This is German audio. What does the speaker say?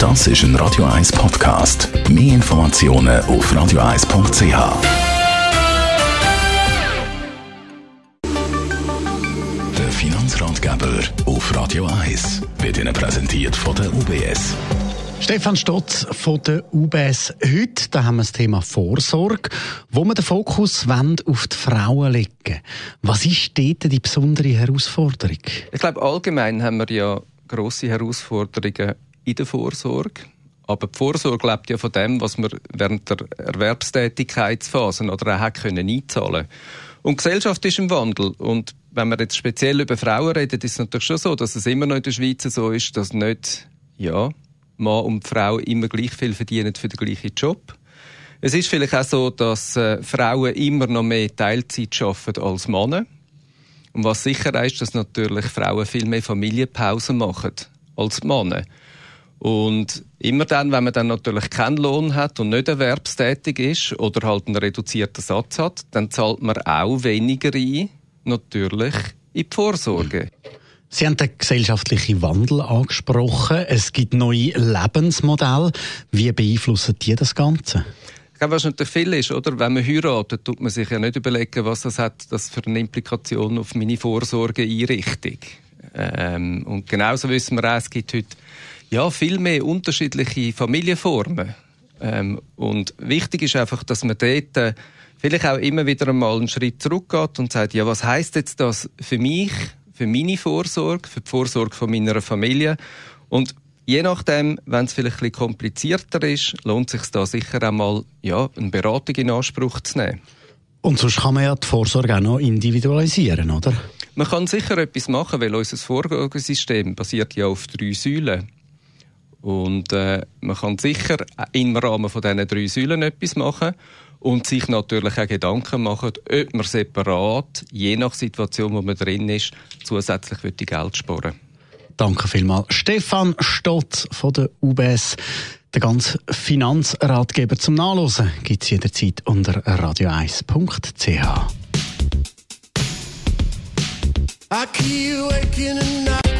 Das ist ein Radio 1 Podcast. Mehr Informationen auf radio1.ch. Der Finanzratgeber auf Radio 1 wird Ihnen präsentiert von der UBS. Stefan Stotz von der UBS. Heute da haben wir das Thema Vorsorge, wo wir den Fokus auf die Frauen legen. Was ist dort die besondere Herausforderung? Ich glaube, allgemein haben wir ja grosse Herausforderungen in der Vorsorge. Aber die Vorsorge lebt ja von dem, was man während der Erwerbstätigkeitsphase oder auch können einzahlen Und Gesellschaft ist im Wandel. Und wenn wir jetzt speziell über Frauen reden, ist es natürlich schon so, dass es immer noch in der Schweiz so ist, dass nicht, ja, Mann und Frau immer gleich viel verdienen für den gleichen Job. Es ist vielleicht auch so, dass äh, Frauen immer noch mehr Teilzeit arbeiten als Männer. Und was sicher ist, dass natürlich Frauen viel mehr Familienpausen machen als Männer. Und immer dann, wenn man dann natürlich keinen Lohn hat und nicht erwerbstätig ist oder halt einen reduzierten Satz hat, dann zahlt man auch weniger ein, natürlich, in die Vorsorge. Sie haben den gesellschaftlichen Wandel angesprochen. Es gibt neue Lebensmodelle. Wie beeinflussen die das Ganze? Ich glaube, was natürlich viel ist, oder? Wenn man heiratet, tut man sich ja nicht überlegen, was das hat, das für eine Implikation auf meine Vorsorgeeinrichtung. Ähm, und genauso wissen wir auch, es gibt heute ja, viel mehr unterschiedliche Familienformen. Ähm, und wichtig ist einfach, dass man dort äh, vielleicht auch immer wieder einmal einen Schritt zurückgeht und sagt, ja, was heißt jetzt das für mich? für meine Vorsorge, für die Vorsorge von meiner Familie. Und je nachdem, wenn es vielleicht ein bisschen komplizierter ist, lohnt es sich da sicher einmal ja, eine Beratung in Anspruch zu nehmen. Und sonst kann man ja die Vorsorge auch noch individualisieren, oder? Man kann sicher etwas machen, weil unser Vorsorgesystem basiert ja auf drei Säulen. Und äh, man kann sicher im Rahmen von diesen drei Säulen etwas machen und sich natürlich auch Gedanken machen, ob man separat, je nach Situation, wo man drin ist, zusätzlich Geld sparen Danke vielmals. Stefan Stotz von der UBS. Der ganze Finanzratgeber zum Nachlesen gibt es jederzeit unter radio1.ch.